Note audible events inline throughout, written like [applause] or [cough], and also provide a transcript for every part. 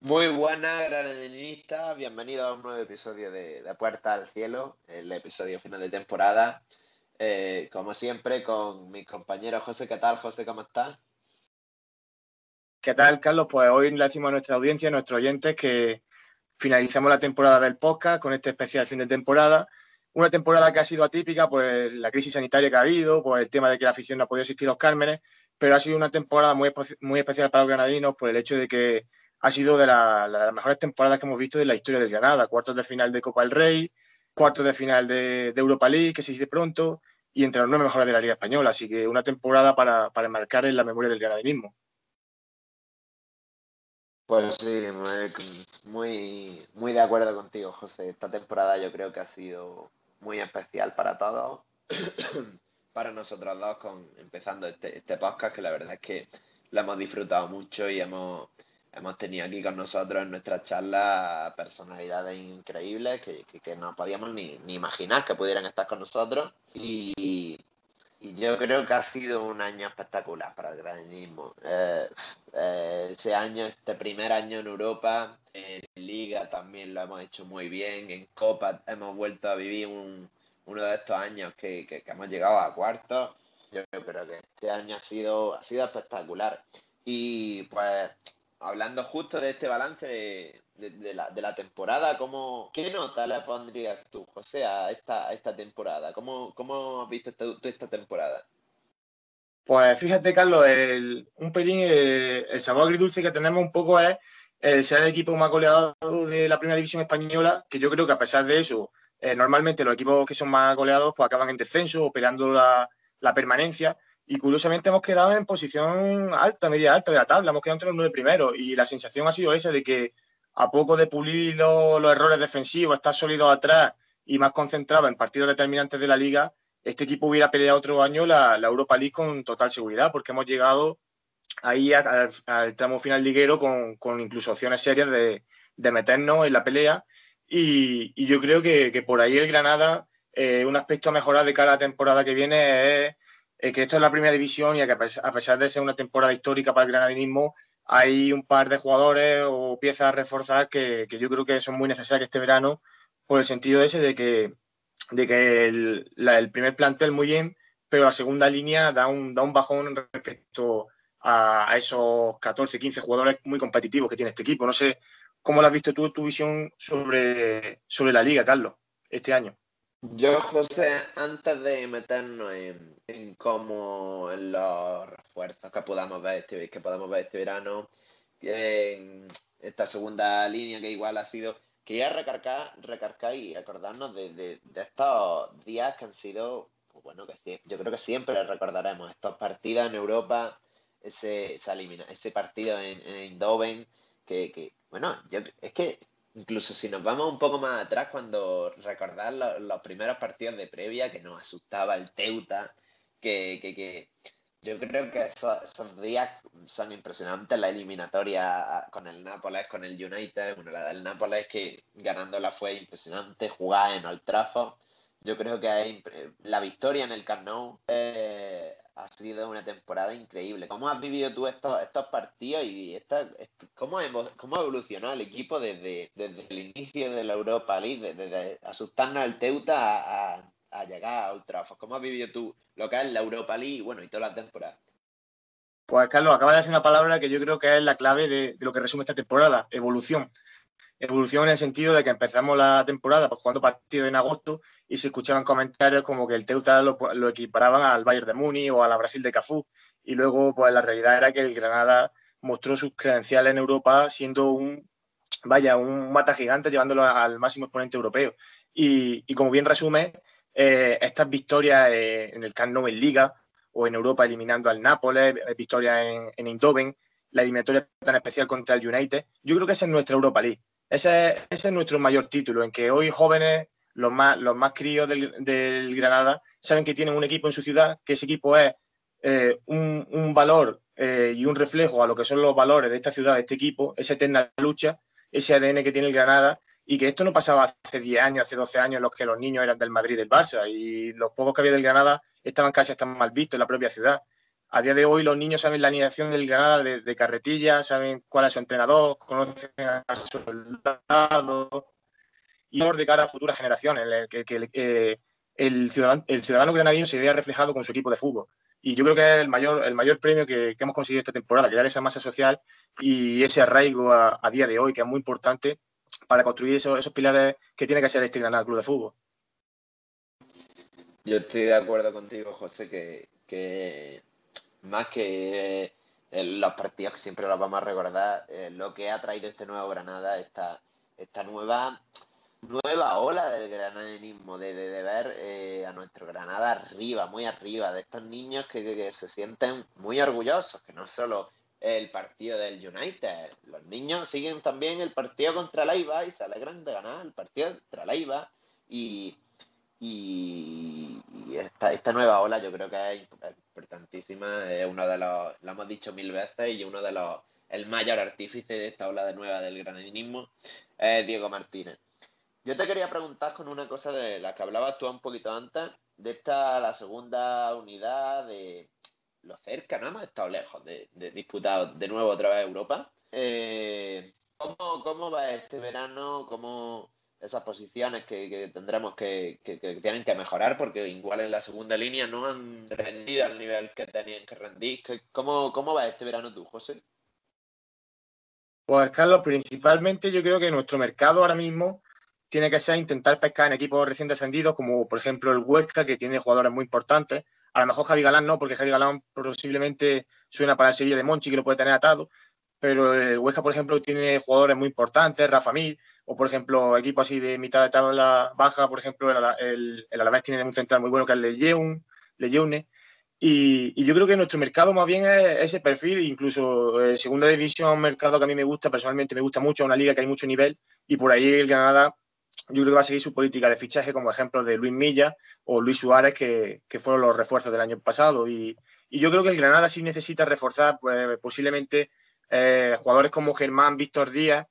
Muy buenas, granadenistas. Bienvenidos a un nuevo episodio de, Puerta al Cielo, el episodio final de temporada. Eh, como siempre, con mi compañero José. ¿Qué tal, José? ¿Cómo estás? ¿Qué tal, Carlos? Pues hoy le decimos a nuestra audiencia, a nuestros oyentes, que finalizamos la temporada del podcast con este especial fin de temporada. Una temporada que ha sido atípica por la crisis sanitaria que ha habido, por el tema de que la afición no ha podido asistir a los Cármenes, pero ha sido una temporada muy, muy especial para los granadinos por el hecho de que ha sido de, las mejores temporadas que hemos visto de la historia del Granada. Cuartos de final de Copa del Rey, cuartos de final de, Europa League, que se dice pronto, y entre los nueve mejores de la Liga Española. Así que una temporada para, para marcar en la memoria del granadinismo. Pues sí, muy, muy de acuerdo contigo, José. Esta temporada yo creo que ha sido muy especial para todos, [coughs] para nosotros dos, con empezando este, este podcast, que la verdad es que lo hemos disfrutado mucho y hemos, hemos tenido aquí con nosotros en nuestra charla personalidades increíbles que, que, no podíamos ni, ni, imaginar que pudieran estar con nosotros. Y, y yo creo que ha sido un año espectacular para el graninismo. Eh, eh, ese año, este primer año en Europa, en Liga también lo hemos hecho muy bien, en Copa hemos vuelto a vivir un, uno de estos años que, que, hemos llegado a cuartos. Yo creo que este año ha sido, ha sido espectacular. Y pues hablando justo de este balance de, la, de la temporada, ¿cómo, ¿qué nota le pondrías tú, José, a esta, esta temporada? ¿Cómo, ¿Cómo has visto esta, esta temporada? Pues fíjate, Carlos, el, un pelín, eh, el, sabor agridulce que tenemos un poco es el ser el equipo más goleado de la primera división española, que yo creo que a pesar de eso, eh, normalmente los equipos que son más goleados pues acaban en descenso, operando la, la permanencia. Y curiosamente hemos quedado en posición alta, media alta de la tabla, hemos quedado entre los nueve primeros. Y la sensación ha sido esa de que a poco de pulir los, errores defensivos, estar sólido atrás y más concentrado en partidos determinantes de la liga, este equipo hubiera peleado otro año la, Europa League con total seguridad, porque hemos llegado ahí al, tramo final liguero con, incluso opciones serias de, meternos en la pelea. Y, yo creo que, por ahí el Granada, eh, un aspecto a mejorar de cara a la temporada que viene es, que esto es la primera división y que a pesar de ser una temporada histórica para el granadinismo, hay un par de jugadores o piezas a reforzar que, yo creo que son muy necesarias este verano, por el sentido ese de que, de que el, primer plantel muy bien, pero la segunda línea da un, da un bajón respecto a, esos 14, 15 jugadores muy competitivos que tiene este equipo. No sé cómo lo has visto tú, tu visión sobre, sobre la liga, Carlos, este año. Yo, José, antes de meternos en, en cómo en los refuerzos que podamos ver este, que podamos ver este verano, en esta segunda línea que igual ha sido, quería recargar, recargar y acordarnos de, estos días que han sido, pues bueno, que yo creo que siempre recordaremos estos partidos en Europa, ese, ese partido en, en que, que bueno, yo, es que Incluso si nos vamos un poco más atrás, cuando recordar los primeros partidos de previa, que nos asustaba el Teuta, que, que, yo creo que esos, días son impresionantes, la eliminatoria con el Nápoles, con el United, bueno, la del Nápoles que ganándola fue impresionante, jugar en Old Trafford, yo creo que hay, la victoria en el Camp eh, ha sido una temporada increíble. ¿Cómo has vivido tú estos, partidos y esta, cómo, ha evolucionado el equipo desde, el inicio de la Europa League, desde, asustarnos al Teuta a, a, llegar a Ultrafos? ¿Cómo has vivido tú lo que es la Europa League bueno, y toda la temporada? Pues Carlos, acaba de decir una palabra que yo creo que es la clave de lo que resume esta temporada, evolución evolución en el sentido de que empezamos la temporada pues, jugando partidos en agosto y se escuchaban comentarios como que el Teuta lo, equiparaban al Bayern de Muni o a la Brasil de Cafú. Y luego pues la realidad era que el Granada mostró sus credenciales en Europa siendo un vaya un mata gigante llevándolo al máximo exponente europeo. Y, como bien resume eh, estas victorias eh, en el Camp Nou Liga o en Europa eliminando al Nápoles victorias en, en Eindhoven la eliminatoria tan especial contra el United yo creo que esa es nuestra Europa League ese, es nuestro mayor título, en que hoy jóvenes, los más, los más críos del, Granada, saben que tienen un equipo en su ciudad, que ese equipo es eh, un, valor eh, y un reflejo a lo que son los valores de esta ciudad, de este equipo, esa eterna lucha, ese ADN que tiene el Granada y que esto no pasaba hace 10 años, hace 12 años, en los que los niños eran del Madrid y del Barça y los pocos que había del Granada estaban casi hasta mal vistos en la propia ciudad. A día de hoy los niños saben la alineación del Granada de, carretilla, saben cuál es su entrenador, conocen a su soldado y de cara a futuras generaciones, que, que, el, ciudadano, el ciudadano granadino se vea reflejado con su equipo de fútbol. Y yo creo que es el mayor, el premio que, hemos conseguido esta temporada, crear esa masa social y ese arraigo a, día de hoy, que es muy importante para construir esos, esos pilares que tiene que ser este Granada Club de Fútbol. Yo estoy de acuerdo contigo, José, que, más que eh, los partidos que siempre los vamos a recordar, eh, lo que ha traído este nuevo Granada, esta, esta nueva nueva ola del granadenismo, de, de, ver eh, a nuestro Granada arriba, muy arriba, de estos niños que, se sienten muy orgullosos, que no solo el partido del United, los niños siguen también el partido contra la IVA y se alegran de ganar el partido contra la IVA y, y, esta, esta, nueva ola yo creo que es importantísima, es uno de los, lo hemos dicho mil veces y uno de los, el mayor artífice de esta ola de nueva del granadenismo es Diego Martínez yo te quería preguntar con una cosa de la que hablabas tú un poquito antes, de esta, la segunda unidad, de lo cerca, no hemos estado lejos de, disputar de nuevo otra vez Europa. Eh, ¿cómo, va este verano? ¿Cómo esas posiciones que, tendremos que, que, tienen que mejorar? Porque igual en la segunda línea no han rendido al nivel que tenían que rendir. ¿Cómo, cómo va este verano tú, José? Pues Carlos, principalmente yo creo que nuestro mercado ahora mismo tiene que ser intentar pescar en equipos recién descendidos, como por ejemplo el Huesca, que tiene jugadores muy importantes. A lo mejor Javi Galán no, porque Javi Galán posiblemente suena para el Sevilla de Monchi, que lo puede tener atado. Pero el Huesca, por ejemplo, tiene jugadores muy importantes, Rafa Mir, o por ejemplo, equipos así de mitad de tabla baja, por ejemplo, el, el, Alavés tiene un central muy bueno que es Lejeune. Lejeune. Y, y, yo creo que nuestro mercado más bien es ese perfil, incluso eh, segunda división, un mercado que a mí me gusta, personalmente me gusta mucho, una liga que hay mucho nivel, y por ahí el Granada yo creo que va a seguir su política de fichaje como ejemplo de Luis Milla o Luis Suárez, que, fueron los refuerzos del año pasado. Y, yo creo que el Granada sí necesita reforzar pues, posiblemente eh, jugadores como Germán, Víctor Díaz.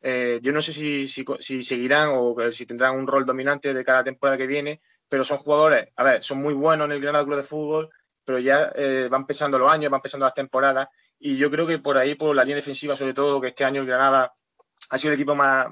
Eh, yo no sé si, seguirán o si tendrán un rol dominante de cada temporada que viene, pero son jugadores, a ver, son muy buenos en el Granada Club de Fútbol, pero ya eh, van pesando los años, van pesando las temporadas. Y yo creo que por ahí, por la línea defensiva, sobre todo, que este año el Granada ha sido el equipo más,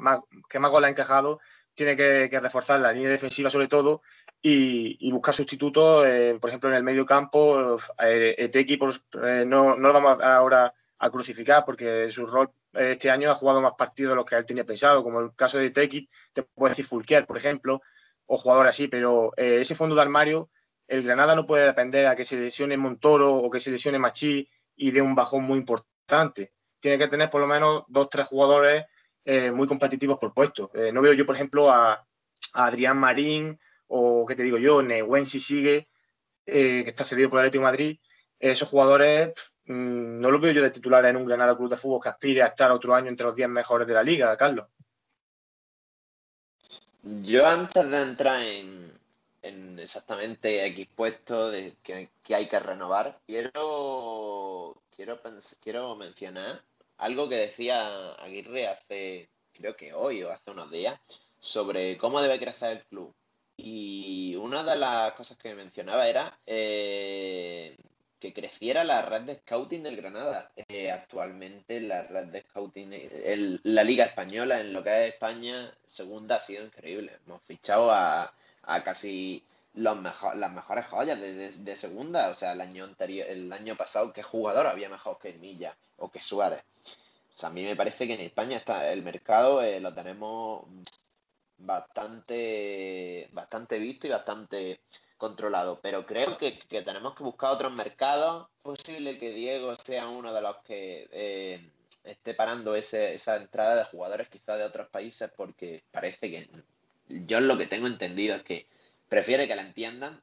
que más goles ha encajado, tiene que, reforzar la línea defensiva sobre todo y, buscar sustitutos, eh, por ejemplo, en el medio campo. Eh, eh, no, no, lo vamos ahora a crucificar porque su rol este año ha jugado más partidos de los que él tenía pensado, como el caso de Eteki, te puedo decir Fulquier, por ejemplo, o jugadores así, pero ese fondo de armario, el Granada no puede depender a que se lesione Montoro o que se lesione Machi y de un bajón muy importante. Tiene que tener por lo menos dos, tres jugadores eh, muy competitivos por puesto. Eh, no veo yo, por ejemplo, a, Adrián Marín o, ¿qué te digo yo? Nehuen si sigue, eh, que está cedido por el Atlético Madrid. Esos jugadores mm, no los veo yo de titular en un Granada Club de Fútbol que aspire a estar otro año entre los 10 mejores de la liga, Carlos. Yo antes de entrar en, exactamente X puesto de que, hay que renovar, quiero, quiero, quiero mencionar algo que decía Aguirre hace, creo que hoy o hace unos días, sobre cómo debe crecer el club. Y una de las cosas que mencionaba era eh, que creciera la red de scouting del Granada. Eh, actualmente la red de scouting, la Liga Española, en lo que es España, segunda ha sido increíble. Hemos fichado a, casi las mejores joyas de, segunda. O sea, el año anterior, el año pasado, ¿qué jugador había mejor que Milla o que Suárez? O sea, a mí me parece que en España está el mercado eh, lo tenemos bastante, bastante visto y bastante controlado. Pero creo que, tenemos que buscar otros mercados. Es posible que Diego sea uno de los que eh, esté parando ese, esa entrada de jugadores quizás de otros países porque parece que yo lo que tengo entendido es que prefiere que la entiendan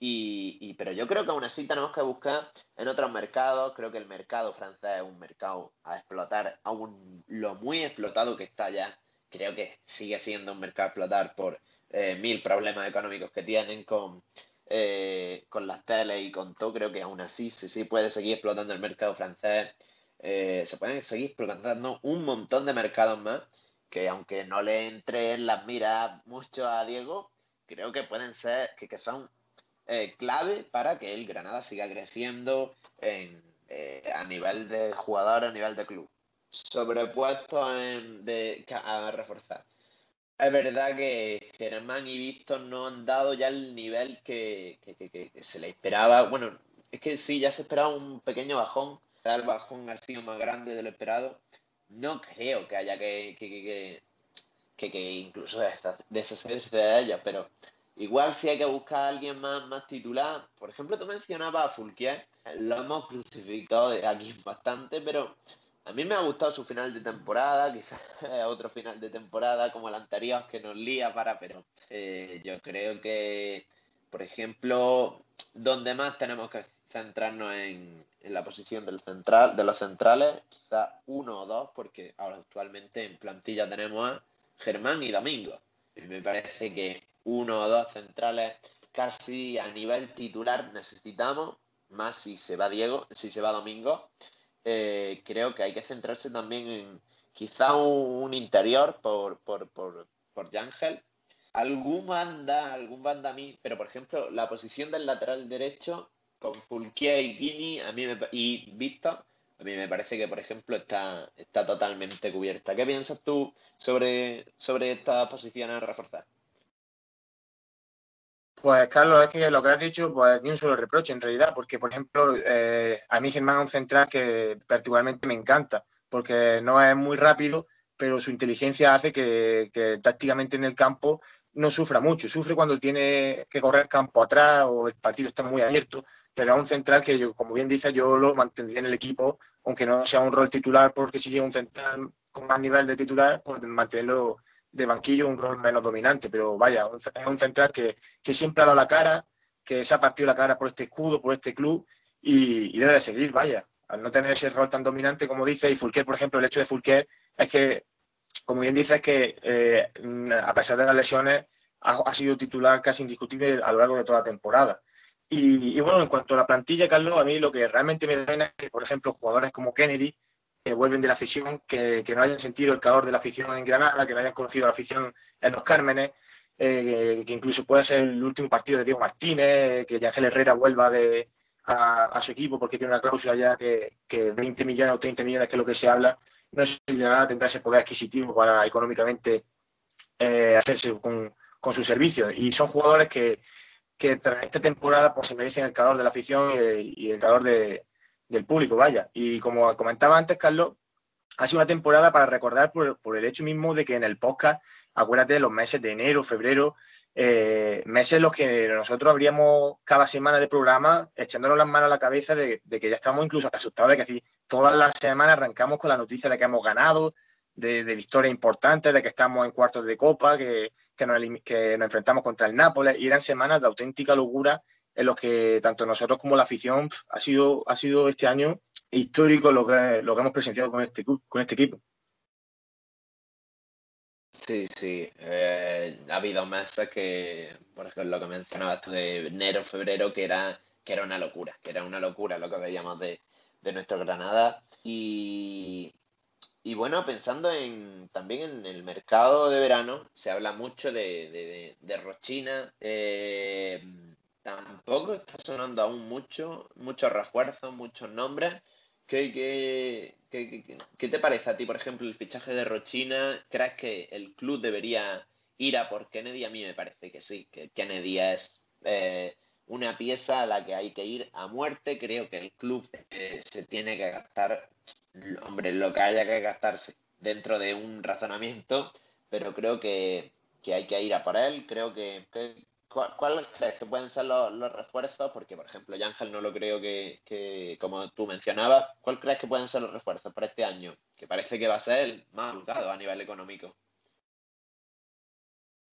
y, pero yo creo que aún así tenemos que buscar en otros mercados. Creo que el mercado francés es un mercado a explotar, aún lo muy explotado que está ya. Creo que sigue siendo un mercado a explotar por eh, mil problemas económicos que tienen con, eh, con las teles y con todo. Creo que aún así sí, sí puede seguir explotando el mercado francés. Eh, se pueden seguir explotando un montón de mercados más. que aunque no le entre en las miras mucho a Diego, creo que pueden ser, que, que son eh, clave para que el Granada siga creciendo en, a nivel de jugador, a nivel de club. Sobrepuesto en, de, a reforzar. Es verdad que Germán y Víctor no han dado ya el nivel que, se le esperaba. Bueno, es que sí, ya se esperaba un pequeño bajón. El bajón ha sido más grande de lo esperado. No creo que haya que, que, que, incluso deshacerse de ella, pero igual si hay que buscar a alguien más, más titular. Por ejemplo, tú mencionabas a Fulquier. Lo hemos crucificado aquí [laughs] bastante, pero a mí me ha gustado su final de temporada, [laughs] quizás otro final de temporada como el anterior que nos lía para, pero eh, yo creo que, por ejemplo, donde más tenemos que centrarnos en, la posición del central, de los centrales, quizás uno o dos, porque ahora actualmente en plantilla tenemos a Germán y Domingo. Y me parece que uno o dos centrales casi a nivel titular necesitamos, más si se va Diego, si se va Domingo. Eh, creo que hay que centrarse también en quizá un, interior por, por, por, por Yangel. Algún banda, algún banda a mí, pero por ejemplo, la posición del lateral derecho con Fulquier y Guini a mí y Víctor, a mí me parece que, por ejemplo, está, está totalmente cubierta. ¿Qué piensas tú sobre, sobre esta posición a reforzar? Pues Carlos, es que lo que has dicho, pues ni un solo reproche en realidad, porque por ejemplo, eh, a mí Germán es un central que particularmente me encanta, porque no es muy rápido, pero su inteligencia hace que, tácticamente en el campo no sufra mucho, sufre cuando tiene que correr campo atrás o el partido está muy abierto, pero es un central que yo, como bien dice, yo lo mantendría en el equipo, aunque no sea un rol titular, porque si llega un central con más nivel de titular, pues mantenerlo de banquillo un rol menos dominante, pero vaya, es un central que, siempre ha dado la cara, que se ha partido la cara por este escudo, por este club y, debe de seguir, vaya, al no tener ese rol tan dominante como dice, y Fulquer, por ejemplo, el hecho de Fulquer es que, como bien dice, es que eh, a pesar de las lesiones ha, sido titular casi indiscutible a lo largo de toda la temporada. Y, y, bueno, en cuanto a la plantilla, Carlos, a mí lo que realmente me da es que, por ejemplo, jugadores como Kennedy, que vuelven de la afición, que, no hayan sentido el calor de la afición en Granada, que no hayan conocido la afición en los Cármenes, eh, que incluso pueda ser el último partido de Diego Martínez, que Ángel Herrera vuelva de, a, su equipo porque tiene una cláusula ya que, 20 millones o 30 millones, que es lo que se habla, no sé si Granada tendrá ese poder adquisitivo para económicamente eh, hacerse con, sus servicios. Y son jugadores que, que tras esta temporada pues, se merecen el calor de la afición y el calor de, del público, vaya. Y como comentaba antes, Carlos, ha sido una temporada para recordar por, el hecho mismo de que en el podcast, acuérdate de los meses de enero, febrero, eh, meses en los que nosotros habríamos cada semana de programa echándonos las manos a la cabeza de, que ya estamos incluso asustados de que así todas las semanas arrancamos con la noticia de que hemos ganado, de, de victorias importantes, de que estamos en cuartos de copa, que, que, nos, que nos enfrentamos contra el Nápoles, y eran semanas de auténtica locura en los que tanto nosotros como la afición ha sido, ha sido este año histórico lo que, lo que hemos presenciado con este, con este equipo. Sí, sí. Eh, ha habido meses que, por ejemplo, lo que mencionabas de enero, febrero, que era, que era una locura, que era una locura lo que veíamos de, de nuestro Granada. Y, y bueno, pensando en, también en el mercado de verano, se habla mucho de, de, de Rochina. Eh, tampoco está sonando aún mucho, muchos refuerzos, muchos nombres. ¿Qué, qué, qué, qué, te parece a ti, por ejemplo, el fichaje de Rochina? ¿Crees que el club debería ir a por Kennedy? A mí me parece que sí, que Kennedy es eh, una pieza a la que hay que ir a muerte. Creo que el club eh, se tiene que gastar, hombre, lo que haya que gastarse dentro de un razonamiento, pero creo que, que hay que ir a por él. Creo que, ¿Cuál, crees que pueden ser los, refuerzos? Porque, por ejemplo, Ángel no lo creo que, como tú mencionabas, ¿cuál crees que pueden ser los refuerzos para este año? Que parece que va a ser el más buscado a nivel económico.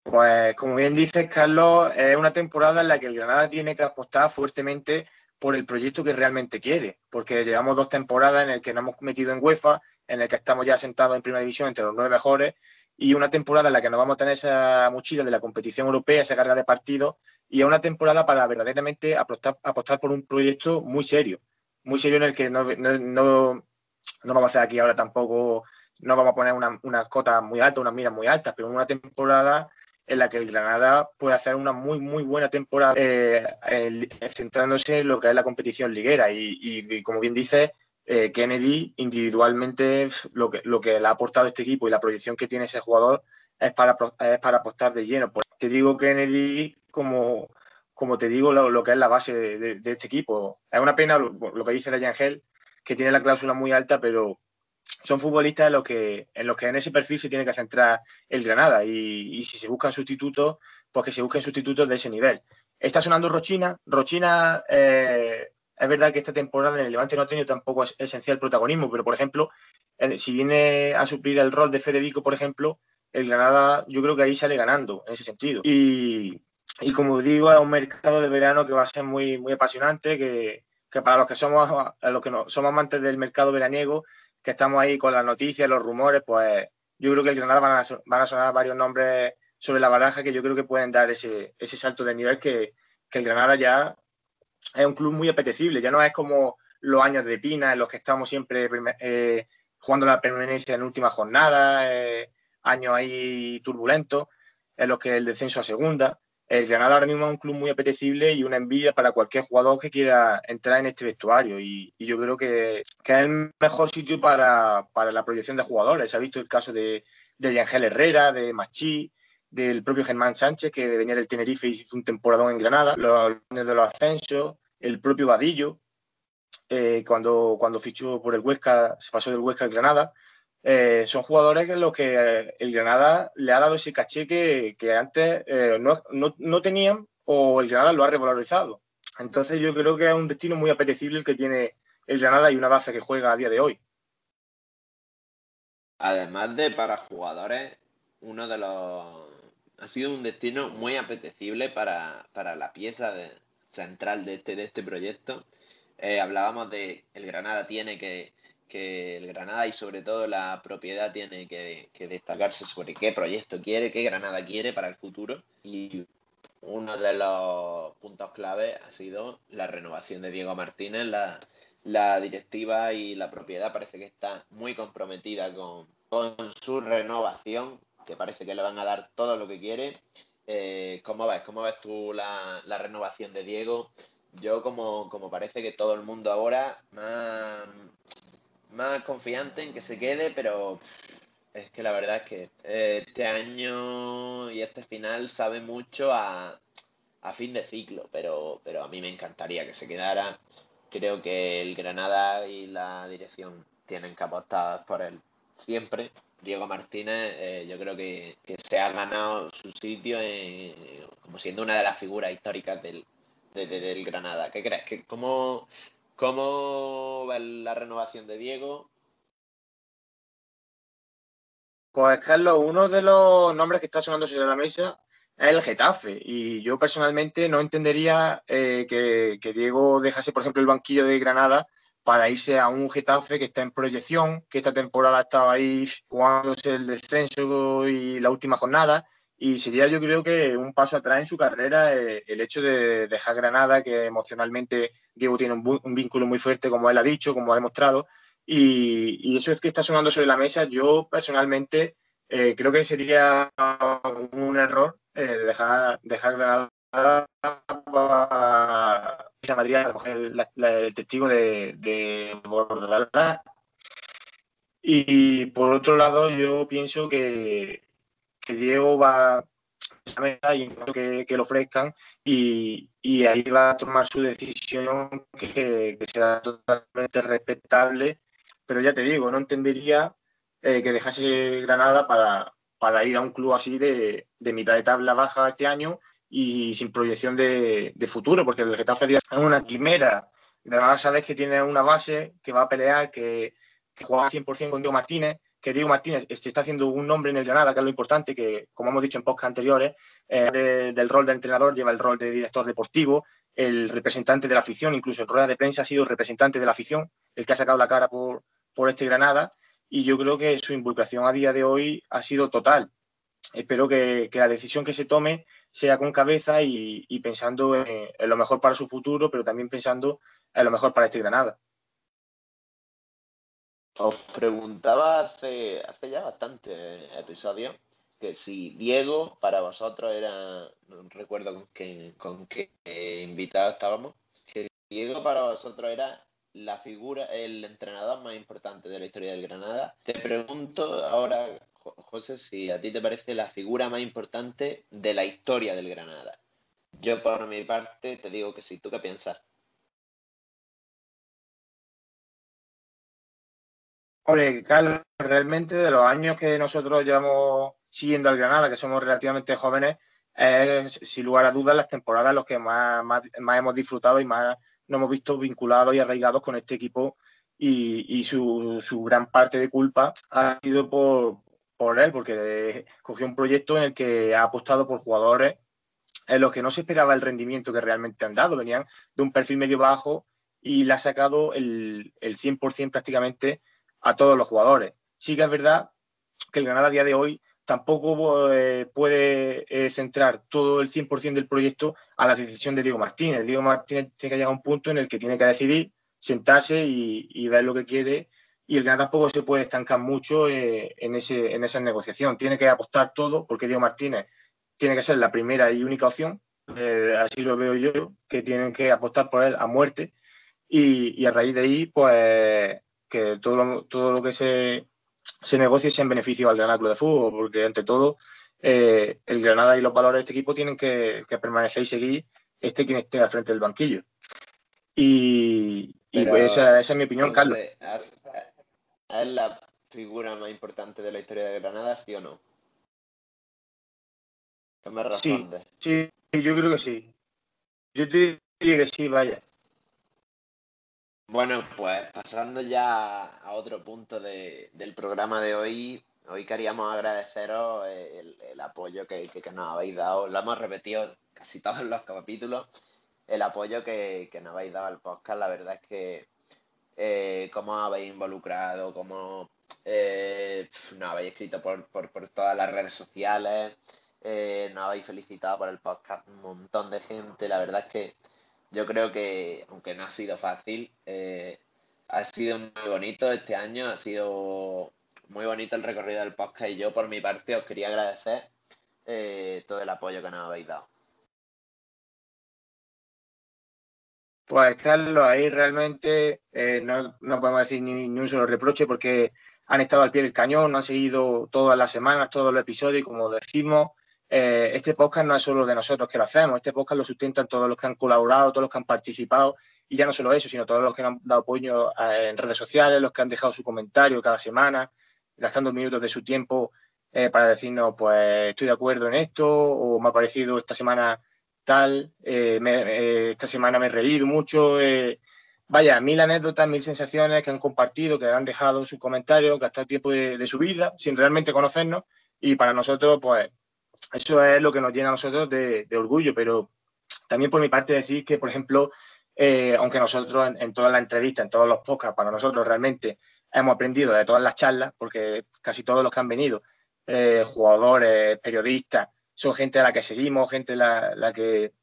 Pues, como bien dices, Carlos, es una temporada en la que el Granada tiene que apostar fuertemente por el proyecto que realmente quiere, porque llevamos dos temporadas en el que nos hemos metido en UEFA, en el que estamos ya sentados en primera división entre los nueve mejores y una temporada en la que nos vamos a tener esa mochila de la competición europea, esa carga de partidos, y es una temporada para verdaderamente apostar, por un proyecto muy serio, muy serio en el que no, no, no, vamos a hacer aquí ahora tampoco no vamos a poner unas cotas muy altas, unas miras muy altas, pero una temporada en la que el Granada puede hacer una muy, muy buena temporada eh, centrándose en lo que es la competición liguera. Y, como bien dice, eh, Kennedy individualmente lo que, lo que le ha aportado este equipo y la proyección que tiene ese jugador es para, es para apostar de lleno. Pues te digo Kennedy como, como te digo lo, que es la base de, este equipo. Es una pena lo, que dice Ryan Hell, que tiene la cláusula muy alta, pero son futbolistas en los que en, los que en ese perfil se tiene que centrar el Granada y, si se buscan sustitutos, pues que se busquen sustitutos de ese nivel. Está sonando Rochina. Rochina, eh, es verdad que esta temporada en el Levante no ha tenido tampoco esencial protagonismo, pero por ejemplo, si viene a suplir el rol de Federico, por ejemplo, el Granada yo creo que ahí sale ganando en ese sentido. Y, como digo, es un mercado de verano que va a ser muy, muy apasionante, que, para los que somos los que no, somos amantes del mercado veraniego, que estamos ahí con las noticias, los rumores, pues yo creo que el Granada van a, sonar varios nombres sobre la baraja que yo creo que pueden dar ese, ese salto de nivel que, el Granada ya es un club muy apetecible, ya no es como los años de Pina en los que estamos siempre eh, jugando la permanencia en última jornada, eh, años ahí turbulentos en los que el descenso a segunda el Granada ahora mismo es un club muy apetecible y una envidia para cualquier jugador que quiera entrar en este vestuario. Y, yo creo que, es el mejor sitio para, la proyección de jugadores. Se ha visto el caso de, de Ángel Herrera, de Machi, del propio Germán Sánchez, que venía del Tenerife y hizo un temporadón en Granada, los de los ascensos, el propio Vadillo, eh, cuando, cuando fichó por el Huesca, se pasó del Huesca al Granada. Eh, son jugadores en los que eh, el Granada le ha dado ese caché que, antes eh, no, tenían o el Granada lo ha revalorizado. Entonces yo creo que es un destino muy apetecible el que tiene el Granada y una base que juega a día de hoy. Además de para jugadores, uno de los ha sido un destino muy apetecible para, la pieza central de este, de este proyecto. hablábamos de el Granada tiene que que el Granada y sobre todo la propiedad tiene que, destacarse sobre qué proyecto quiere, qué Granada quiere para el futuro. Y uno de los puntos clave ha sido la renovación de Diego Martínez. La, directiva y la propiedad parece que está muy comprometida con, su renovación, que parece que le van a dar todo lo que quiere. Eh, ¿Cómo ves? ¿Cómo ves tú la, renovación de Diego? Yo como, como parece que todo el mundo ahora más confiante en que se quede, pero es que la verdad es que eh, este año y este final sabe mucho a, fin de ciclo, pero, pero a mí me encantaría que se quedara. Creo que el Granada y la dirección tienen que apostar por él siempre. Diego Martínez, eh, yo creo que, se ha ganado su sitio como siendo una de las figuras históricas del, del Granada. ¿Qué crees? ¿Que, cómo, ¿Cómo va la renovación de Diego? Pues Carlos, uno de los nombres que está sonando sobre la mesa es el Getafe. Y yo personalmente no entendería eh, que, Diego dejase, por ejemplo, el banquillo de Granada para irse a un Getafe que está en proyección, que esta temporada estaba ahí jugándose el descenso y la última jornada y sería yo creo que un paso atrás en su carrera eh, el hecho de dejar Granada, que emocionalmente Diego tiene un, vínculo muy fuerte, como él ha dicho, como ha demostrado, y, eso es que está sonando sobre la mesa. Yo personalmente eh, creo que sería un error eh, dejar, dejar Granada para Madrid a coger el, testigo de, de Y por otro lado, yo pienso que que Diego va a y que, que lo ofrezcan y, ahí va a tomar su decisión que, será totalmente respetable, pero ya te digo, no entendería eh, que dejase Granada para, para ir a un club así de, mitad de tabla baja este año y sin proyección de, futuro, porque el Getafe es una quimera. Granada sabes que tiene una base, que va a pelear, que, que juega 100% con Diego Martínez, que Diego Martínez se está haciendo un nombre en el Granada, que es lo importante, que como hemos dicho en podcast anteriores, eh, del rol de entrenador lleva el rol de director deportivo, el representante de la afición, incluso en rueda de prensa ha sido representante de la afición, el que ha sacado la cara por, por este Granada, y yo creo que su involucración a día de hoy ha sido total. Espero que, la decisión que se tome sea con cabeza y, pensando en, en, lo mejor para su futuro, pero también pensando en lo mejor para este Granada. Os preguntaba hace, hace ya bastante episodios que si Diego para vosotros era, no recuerdo con qué, con qué invitado estábamos, que Diego para vosotros era la figura, el entrenador más importante de la historia del Granada. Te pregunto ahora, José, si a ti te parece la figura más importante de la historia del Granada. Yo por mi parte te digo que sí. ¿Tú qué piensas? Hombre, Carlos, realmente de los años que nosotros llevamos siguiendo al Granada, que somos relativamente jóvenes, es sin lugar a dudas las temporadas en las que más, más, hemos disfrutado y más nos hemos visto vinculados y arraigados con este equipo. Y, su, su, gran parte de culpa ha sido por, por él, porque cogió un proyecto en el que ha apostado por jugadores en los que no se esperaba el rendimiento que realmente han dado, venían de un perfil medio bajo y le ha sacado el, el 100% prácticamente a todos los jugadores. Sí que es verdad que el Granada a día de hoy tampoco eh, puede eh, centrar todo el 100% del proyecto a la decisión de Diego Martínez. Diego Martínez tiene que llegar a un punto en el que tiene que decidir, sentarse y, ver lo que quiere. Y el Granada tampoco se puede estancar mucho eh, en, ese, en esa negociación. Tiene que apostar todo, porque Diego Martínez tiene que ser la primera y única opción. así lo veo yo, que tienen que apostar por él a muerte. Y, y a raíz de ahí, pues que todo lo, todo lo que se, se negocie sea en beneficio al Granada Club de Fútbol, porque ante todo eh, el Granada y los valores de este equipo tienen que, permanecer y seguir este quien esté al frente del banquillo. Y, pues esa, es mi opinión, Carlos. ¿Es la figura más importante de la historia de Granada, sí o no? ¿Qué me responde? Sí, sí, yo creo que sí. Yo te diría que sí, vaya. Bueno, pues pasando ya a otro punto del programa de hoy, hoy queríamos agradeceros el, apoyo que, nos habéis dado. Lo hemos repetido casi todos los capítulos, el apoyo que, nos habéis dado al podcast. La verdad es que eh, cómo habéis involucrado, cómo eh, nos habéis escrito por, todas las redes sociales, eh, nos habéis felicitado por el podcast un montón de gente. La verdad es que yo creo que, aunque no ha sido fácil, eh, ha sido muy bonito este año, ha sido muy bonito el recorrido del podcast y yo por mi parte os quería agradecer eh, todo el apoyo que nos habéis dado. Pues Carlos, ahí realmente eh, no, no, podemos decir ni, un solo reproche porque han estado al pie del cañón, no han seguido todas las semanas, todos los episodios como decimos, eh, este podcast no es solo de nosotros que lo hacemos, este podcast lo sustentan todos los que han colaborado, todos los que han participado, y ya no solo eso, sino todos los que han dado apoyo eh, en redes sociales, los que han dejado su comentario cada semana, gastando minutos de su tiempo eh, para decirnos, pues estoy de acuerdo en esto, o me ha parecido esta semana tal, esta semana me he reído mucho. vaya, mil anécdotas, mil sensaciones que han compartido, que han dejado sus comentarios, gastado tiempo de, de su vida sin realmente conocernos, y para nosotros, pues eso es lo que nos llena a nosotros de, orgullo, pero también por mi parte decir que, por ejemplo, eh, aunque nosotros en, todas las entrevistas, en todos los podcasts, para nosotros realmente hemos aprendido de todas las charlas, porque casi todos los que han venido, eh, jugadores, periodistas, son gente a la que seguimos, gente a la, que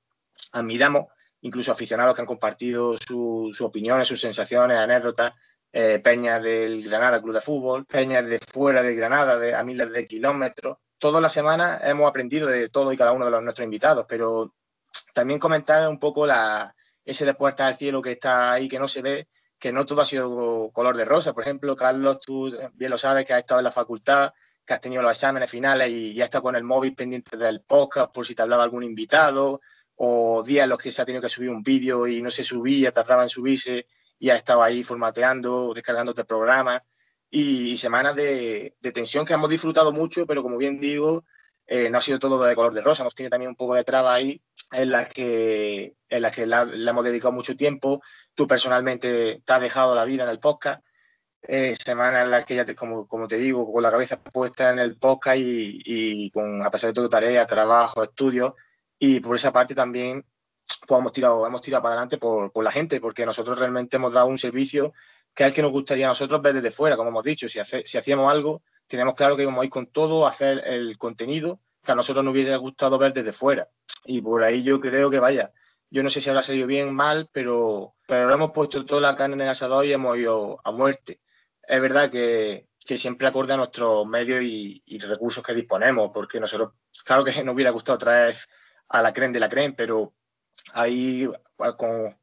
admiramos, incluso aficionados que han compartido sus opiniones, sus sensaciones, anécdotas, eh, peñas del Granada Club de Fútbol, peñas de fuera de Granada, de, a miles de kilómetros, toda la semana hemos aprendido de todo y cada uno de los, nuestros invitados, pero también comentar un poco la, ese de puertas al cielo que está ahí, que no se ve, que no todo ha sido color de rosa. Por ejemplo, Carlos, tú bien lo sabes, que has estado en la facultad, que has tenido los exámenes finales y ya está con el móvil pendiente del podcast por si te hablaba algún invitado, o días en los que se ha tenido que subir un vídeo y no se subía, tardaba en subirse y ha estado ahí formateando, descargándote el programa y, semanas de, tensión que hemos disfrutado mucho, pero como bien digo, eh, no ha sido todo de color de rosa, hemos tenido también un poco de traba ahí en las que, en las que le hemos dedicado mucho tiempo. Tú personalmente te has dejado la vida en el podcast. Eh, semanas en las que ya, te, como, como, te digo, con la cabeza puesta en el podcast y, y con, a pesar de todo, tarea, trabajo, estudios. Y por esa parte también pues hemos tirado, hemos tirado para adelante por, por, la gente, porque nosotros realmente hemos dado un servicio que es el que nos gustaría a nosotros ver desde fuera, como hemos dicho. Si, si hacíamos algo, teníamos claro que íbamos a ir con todo, a hacer el contenido que a nosotros nos hubiera gustado ver desde fuera. Y por ahí yo creo que, vaya, yo no sé si habrá salido bien, mal, pero, pero hemos puesto toda la carne en el asador y hemos ido a muerte. es verdad que, siempre acorde a nuestros medios y, recursos que disponemos, porque nosotros, claro que [laughs] nos hubiera gustado traer a la CREN de la CREN, pero ahí con,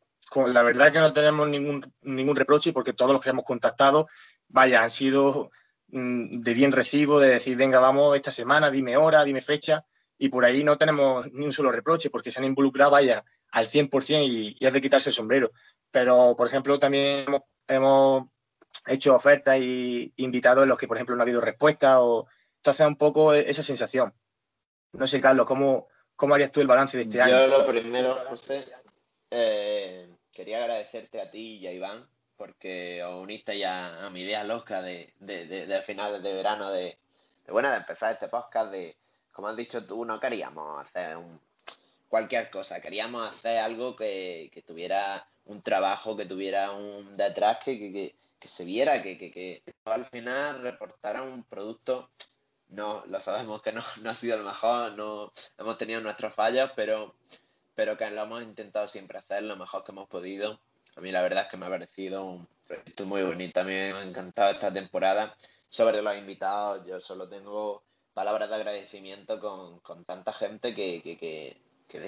la verdad que no tenemos ningún, ningún reproche porque todos los que hemos contactado, vaya, han sido mm, de bien recibo, de decir, venga, vamos esta semana, dime hora, dime fecha, y por ahí no tenemos ni un solo reproche porque se han involucrado, vaya, al 100% y, y es de quitarse el sombrero. Pero, por ejemplo, también hemos, hecho ofertas y invitados en los que, por ejemplo, no ha habido respuesta o entonces un poco esa sensación. No sé, Carlos, ¿cómo, cómo harías tú el balance de este año? Yo lo primero, José, eh, quería agradecerte a ti y a Iván porque os uniste ya a mi idea loca de, de, de, finales de verano de, bueno, de empezar este podcast de como has dicho tú, no queríamos hacer cualquier cosa, queríamos hacer algo que, tuviera un trabajo, que tuviera un detrás, que, se viera, que, al final reportara un producto. No, lo sabemos que no, [laughs] ha sido el mejor, no hemos tenido nuestros fallos, pero, pero que lo hemos intentado siempre hacer lo mejor que hemos podido. A mí la verdad es que me ha parecido un proyecto muy bonito, a mí me ha encantado esta temporada. Sobre los invitados, yo solo tengo palabras de agradecimiento con, con tanta gente que, que, que,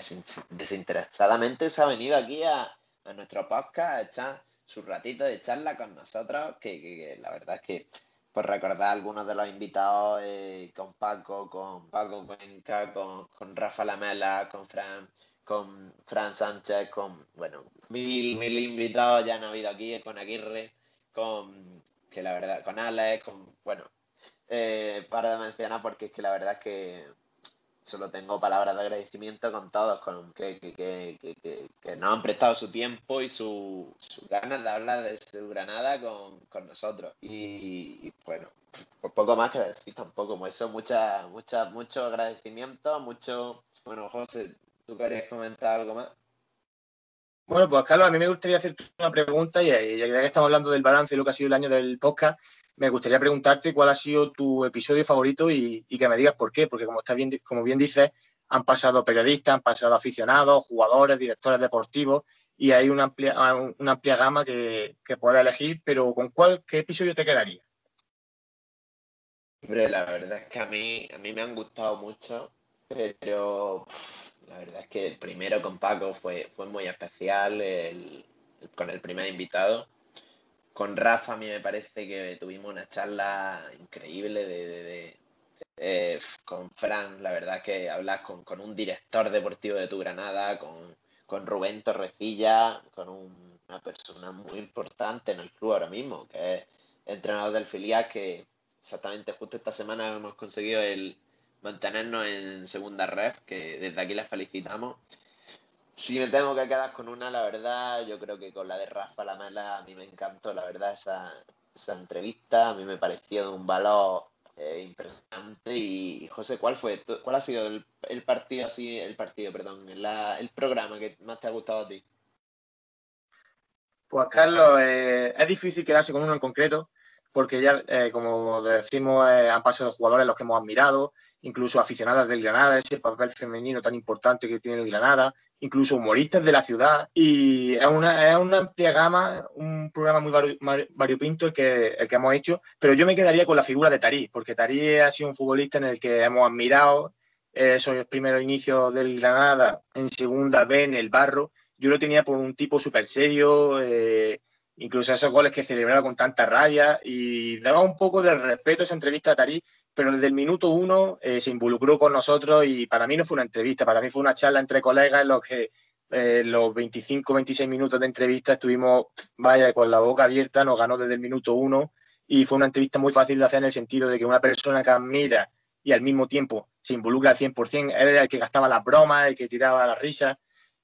desinteresadamente se ha venido aquí a, a nuestro podcast a echar su ratito de charla con nosotros, que, la verdad es que por recordar algunos de los invitados eh, con Paco, con Paco Cuenca, con, con Rafa Lamela, con Fran, con Fran Sánchez, con bueno, mil, mil invitados ya han habido aquí, con Aguirre, con que la verdad, con Alex, con bueno, eh, para mencionar porque es que la verdad es que solo tengo palabras de agradecimiento con todos, con que, que, nos han prestado su tiempo y sus su ganas de hablar de su Granada con, nosotros. Y, bueno, pues poco más que decir tampoco, pues eso, mucha, mucha, mucho agradecimiento, mucho... Bueno, José, ¿tú querías comentar algo más? Bueno, pues Carlos, a mí me gustaría hacerte una pregunta, y ya que estamos hablando del balance y lo que ha sido el año del podcast, me gustaría preguntarte cuál ha sido tu episodio favorito y, que me digas por qué, porque como, está bien, como bien dices, han pasado periodistas, han pasado aficionados, jugadores, directores deportivos y hay una amplia, una amplia gama que, que puedes elegir, pero ¿con cuál, qué episodio te quedaría? Hombre, la verdad es que a mí, a mí me han gustado mucho, pero la verdad es que el primero con Paco fue, fue muy especial, con el primer invitado. Con Rafa a mí me parece que tuvimos una charla increíble de, eh, con Fran, la verdad que hablas con, un director deportivo de tu Granada, con, con Rubén Torrecilla, con una persona muy importante en el club ahora mismo, que es entrenador del filial, que exactamente justo esta semana hemos conseguido el mantenernos en segunda red, que desde aquí les felicitamos. Si me tengo que quedar con una, la verdad, yo creo que con la de Rafa Lamela a mí me encantó, la verdad, esa, esa entrevista, a mí me pareció de un valor eh, impresionante. Y, José, ¿cuál fue? ¿Cuál ha sido el, partido así, el partido, perdón, el programa que más te ha gustado a ti? Pues Carlos, eh, es difícil quedarse con uno en concreto, porque ya, eh, como decimos, han pasado jugadores los que hemos admirado, incluso aficionadas del Granada, ese papel femenino tan importante que tiene el Granada, incluso humoristas de la ciudad. Y es una, es una amplia gama, un programa muy variopinto el que, el que hemos hecho, pero yo me quedaría con la figura de Tarí, porque Tarí ha sido un futbolista en el que hemos admirado esos primeros inicios del Granada en segunda B, en el barro. Yo lo tenía por un tipo súper serio, eh, incluso esos goles que celebraba con tanta rabia y daba un poco de respeto esa entrevista a Tarí, pero desde el minuto uno eh, se involucró con nosotros y para mí no fue una entrevista, para mí fue una charla entre colegas en los que eh, los 25, 26 minutos de entrevista estuvimos, vaya, con la boca abierta, nos ganó desde el minuto uno y fue una entrevista muy fácil de hacer en el sentido de que una persona que admira y al mismo tiempo se involucra al 100%, era el que gastaba las bromas, el que tiraba las risas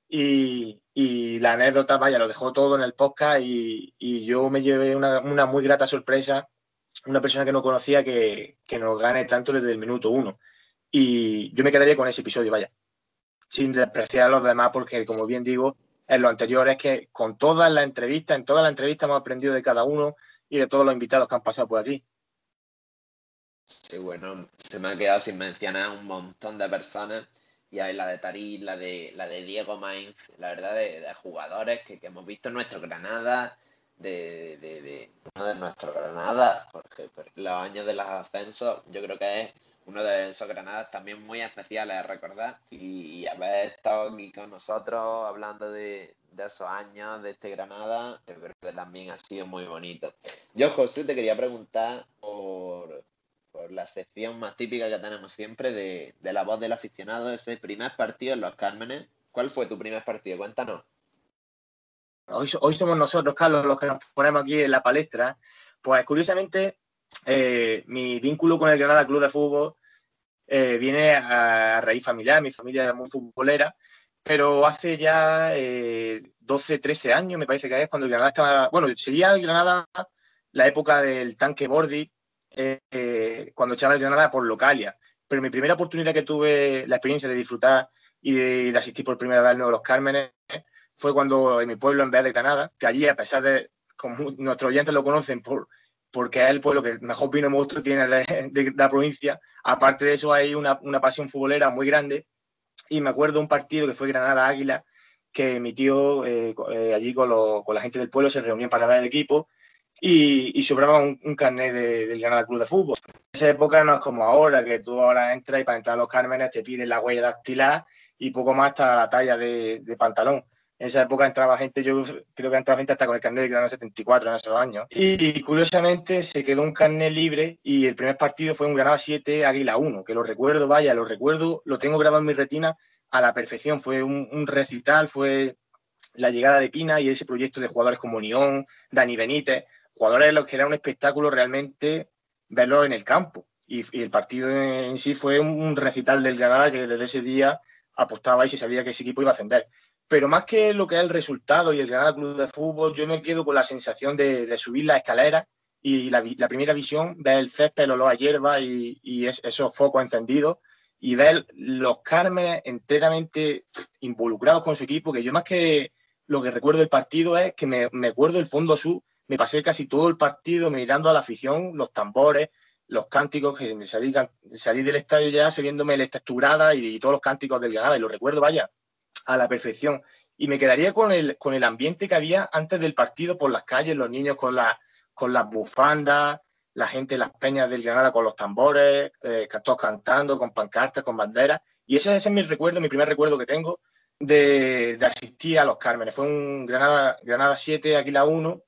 y, la anécdota, vaya, lo dejó todo en el podcast y, yo me llevé una, muy grata sorpresa una persona que no conocía que, nos gane tanto desde el minuto uno. Y yo me quedaría con ese episodio, vaya, sin despreciar a los demás, porque como bien digo, en lo anterior es que con todas las entrevistas, en todas las entrevistas hemos aprendido de cada uno y de todos los invitados que han pasado por aquí. Sí, bueno, se me ha quedado sin mencionar un montón de personas. Y hay la de Tarí, la de, la de Diego Mainz, la verdad, de, jugadores que, que, hemos visto en nuestro Granada, de, de, de, de nuestro Granada, porque los años de los ascensos yo creo que es uno de esos granadas también muy especiales a recordar y, haber estado aquí con nosotros hablando de, esos años, de este Granada, yo creo que también ha sido muy bonito. Yo, José, te quería preguntar por, la sección más típica que tenemos siempre de, la voz del aficionado, ese primer partido en Los Cármenes. ¿Cuál fue tu primer partido? Cuéntanos. Hoy, somos nosotros, Carlos, los que nos ponemos aquí en la palestra. Pues curiosamente, eh, mi vínculo con el Granada Club de Fútbol eh, viene a, raíz familiar, mi familia es muy futbolera, pero hace ya 12, eh, 13 años, me parece que es, cuando el Granada estaba, bueno, sería el Granada la época del tanque Bordi, cuando echaba el Granada por Localia. Pero mi primera oportunidad que tuve la experiencia de disfrutar y de, asistir por primera vez al Nuevo Los Cármenes fue cuando en mi pueblo, en vez de Granada, que allí, a pesar de, como nuestros oyentes lo conocen por porque es el pueblo que mejor vino monstruo tiene de, la provincia. Aparte de eso, hay una, pasión futbolera muy grande. Y me acuerdo un partido que fue Granada Águila, que mi tío eh, eh, allí con, la gente del pueblo se reunían para ver el equipo y, sobraba un, carnet del Granada Club de Fútbol. En esa época no es como ahora, que tú ahora entras y para entrar a los Cármenes te piden la huella dactilar y poco más hasta la talla de pantalón. En esa época entraba gente, yo creo que entraba gente hasta con el carnet de Granada 74 en esos años. Y, curiosamente se quedó un carnet libre y el primer partido fue un Granada 7, Águila 1, que lo recuerdo, vaya, lo recuerdo, lo tengo grabado en mi retina a la perfección. Fue un, recital, fue la llegada de Pina y ese proyecto de jugadores como Nión, Dani Benítez, jugadores los que era un espectáculo realmente verlo en el campo. Y, el partido en sí fue un recital del Granada que desde ese día apostaba y se sabía que ese equipo iba a ascender pero más que lo que es el resultado y el Granada Club de Fútbol, yo me quedo con la sensación de, subir la escalera y la, primera visión, ver el césped, el olor a hierba y, esos focos encendidos y ver los Cármenes enteramente involucrados con su equipo, que yo más que lo que recuerdo del partido es que me, acuerdo del fondo sur, me pasé casi todo el partido mirando a la afición, los tambores, los cánticos, que salí, salí del estadio ya sabiéndome la estructurada y, todos los cánticos del Granada, y lo recuerdo, vaya, a la perfección. Y me quedaría con el, con el ambiente que había antes del partido por las calles, los niños con, la, con las bufandas, la gente en las peñas del Granada con los tambores, eh, todos cantando, con pancartas, con banderas. Y ese, ese, es mi recuerdo, mi primer recuerdo que tengo de, asistir a los Cármenes. Fue un Granada, Granada 7, Aquila 1.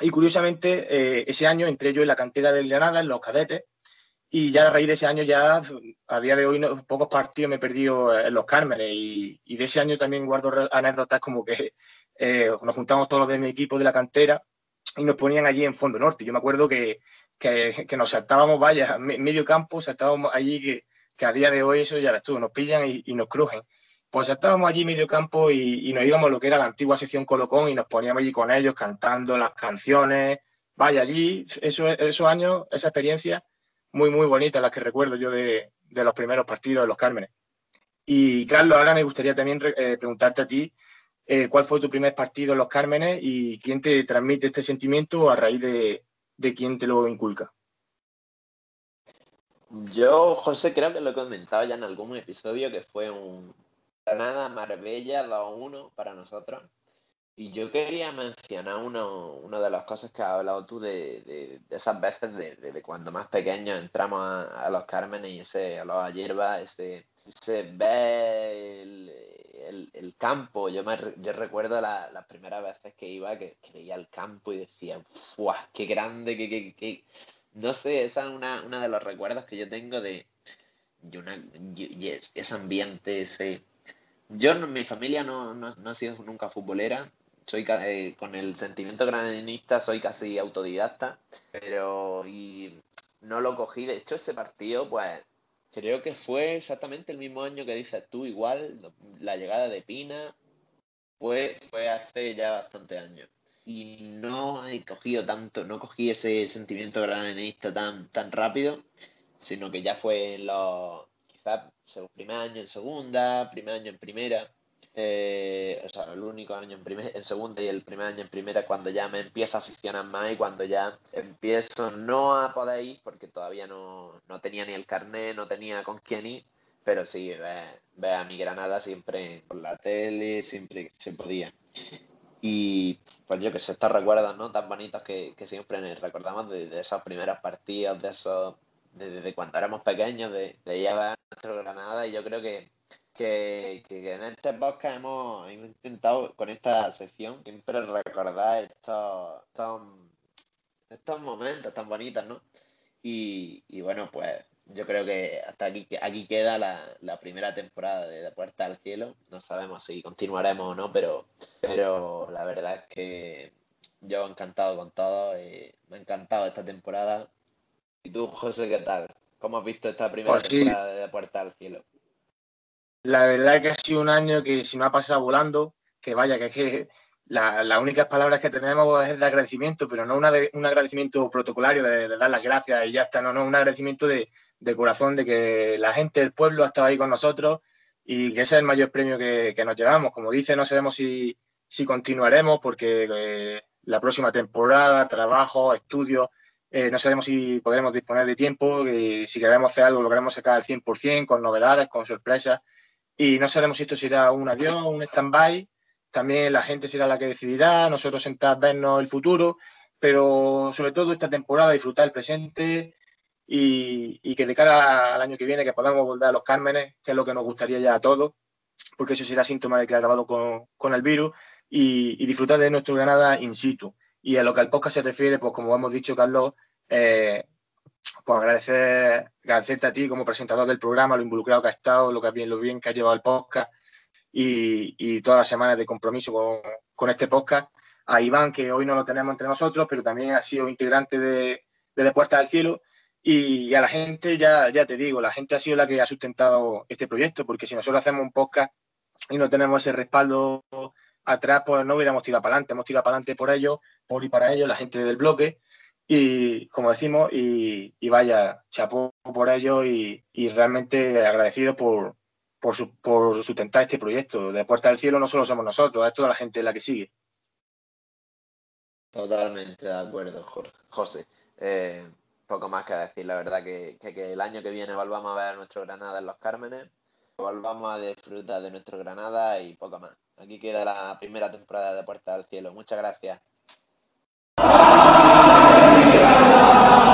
Y curiosamente, eh, ese año entré yo en la cantera del Granada, en los cadetes, y ya a raíz de ese año, ya a día de hoy, pocos partidos me he perdido en los Cármenes. Y, de ese año también guardo anécdotas como que eh, nos juntamos todos los de mi equipo de la cantera y nos ponían allí en Fondo Norte. Yo me acuerdo que, que, nos saltábamos, vaya, medio campo, saltábamos allí que, que, a día de hoy eso ya ves nos pillan y, nos crujen. Pues saltábamos allí medio campo y, nos íbamos a lo que era la antigua sección Colocón y nos poníamos allí con ellos cantando las canciones. Vaya, allí, eso, esos años, esa experiencia muy, muy bonitas las que recuerdo yo de, los primeros partidos de los Cármenes. Y Carlos, ahora me gustaría también eh, preguntarte a ti, eh, ¿cuál fue tu primer partido en los Cármenes y quién te transmite este sentimiento a raíz de, quién te lo inculca? Yo, José, creo que lo he comentado ya en algún episodio que fue un Granada Marbella 2-1 para nosotros. Y yo quería mencionar uno, una de las cosas que has hablado tú de, esas veces de, cuando más pequeños entramos a, los Cármenes y ese a hierba, ese, ve el, campo. Yo, me, yo recuerdo las primeras veces que iba, que, veía el campo y decía, ¡fuah! ¡Qué grande! Qué, qué, No sé, esa es una, una de los recuerdos que yo tengo de, una, ese ambiente, ese... Yo, mi familia no, no, no ha sido nunca futbolera, soy eh, con el sentimiento granadinista soy casi autodidacta, pero y no lo cogí. De hecho, ese partido, pues creo que fue exactamente el mismo año que dices tú, igual, la llegada de Pina fue, fue hace ya bastante años. Y no he cogido tanto, no cogí ese sentimiento granadinista tan, tan rápido, sino que ya fue en los, quizás, primer año en segunda, primer año en primera eh, o sea, el único año en, primer, en segunda y el primer año en primera cuando ya me empiezo a aficionar más y cuando ya empiezo no a poder ir porque todavía no, tenía ni el carnet, no tenía con quién ir, pero sí, ve, a mi Granada siempre por la tele, siempre se podía. Y pues yo que sé, estos recuerdos, ¿no? Tan bonitos que, siempre recordamos de, esos primeros partidos, de esos, de, cuando éramos pequeños, de, de llevar nuestro Granada y yo creo que, que, en este podcast hemos, intentado con esta sección siempre recordar estos, estos, momentos tan bonitos, ¿no? Y, y bueno, pues yo creo que hasta aquí, aquí queda la, primera temporada de, Puerta al Cielo. No sabemos si continuaremos o no, pero, pero la verdad es que yo encantado con todo. Eh, me ha encantado esta temporada. ¿Y tú, José, qué tal? ¿Cómo has visto esta primera pues temporada de Puerta al Cielo? La verdad es que ha sido un año que si me ha pasado volando, que vaya, que es que las únicas palabras que tenemos es de agradecimiento, pero no un agradecimiento protocolario de, de, dar las gracias y ya está, no, no, un agradecimiento de, de corazón de que la gente del pueblo ha estado ahí con nosotros y que ese es el mayor premio que, nos llevamos. Como dice, no sabemos si, continuaremos porque eh, la próxima temporada, trabajo, estudios, eh, no sabemos si podremos disponer de tiempo, si queremos hacer algo lo queremos sacar al 100%, con novedades, con sorpresas. Y no sabemos si esto será un adiós, un stand-by. También la gente será la que decidirá, nosotros sentar, vernos el futuro, pero sobre todo esta temporada disfrutar el presente, y, que de cara al año que viene que podamos volver a los Cármenes, que es lo que nos gustaría ya a todos, porque eso será síntoma de que ha acabado con, el virus y, disfrutar de nuestro Granada in situ. Y a lo que al podcast se refiere, pues como hemos dicho, Carlos, eh, pues agradecer, agradecerte a ti como presentador del programa, lo involucrado que has estado, lo, que bien, lo bien que has llevado el podcast y, todas las semanas de compromiso con, con, este podcast. A Iván, que hoy no lo tenemos entre nosotros, pero también ha sido integrante de, de, de del Cielo y a la gente, ya, ya te digo, la gente ha sido la que ha sustentado este proyecto, porque si nosotros hacemos un podcast y no tenemos ese respaldo atrás, pues no hubiéramos tirado para adelante. Hemos tirado para adelante por ellos, por y para ellos, la gente del bloque. Y como decimos, y, vaya, chapó por ellos y, realmente agradecido por, por, por sustentar este proyecto. De Puerta del Cielo no solo somos nosotros, es toda la gente la que sigue. Totalmente de acuerdo, José. Eh, poco más que decir, la verdad que, que, el año que viene volvamos a ver nuestro Granada en los Cármenes, volvamos a disfrutar de nuestro Granada y poco más. Aquí queda la primera temporada de Puerta al Cielo. Muchas gracias. Amen.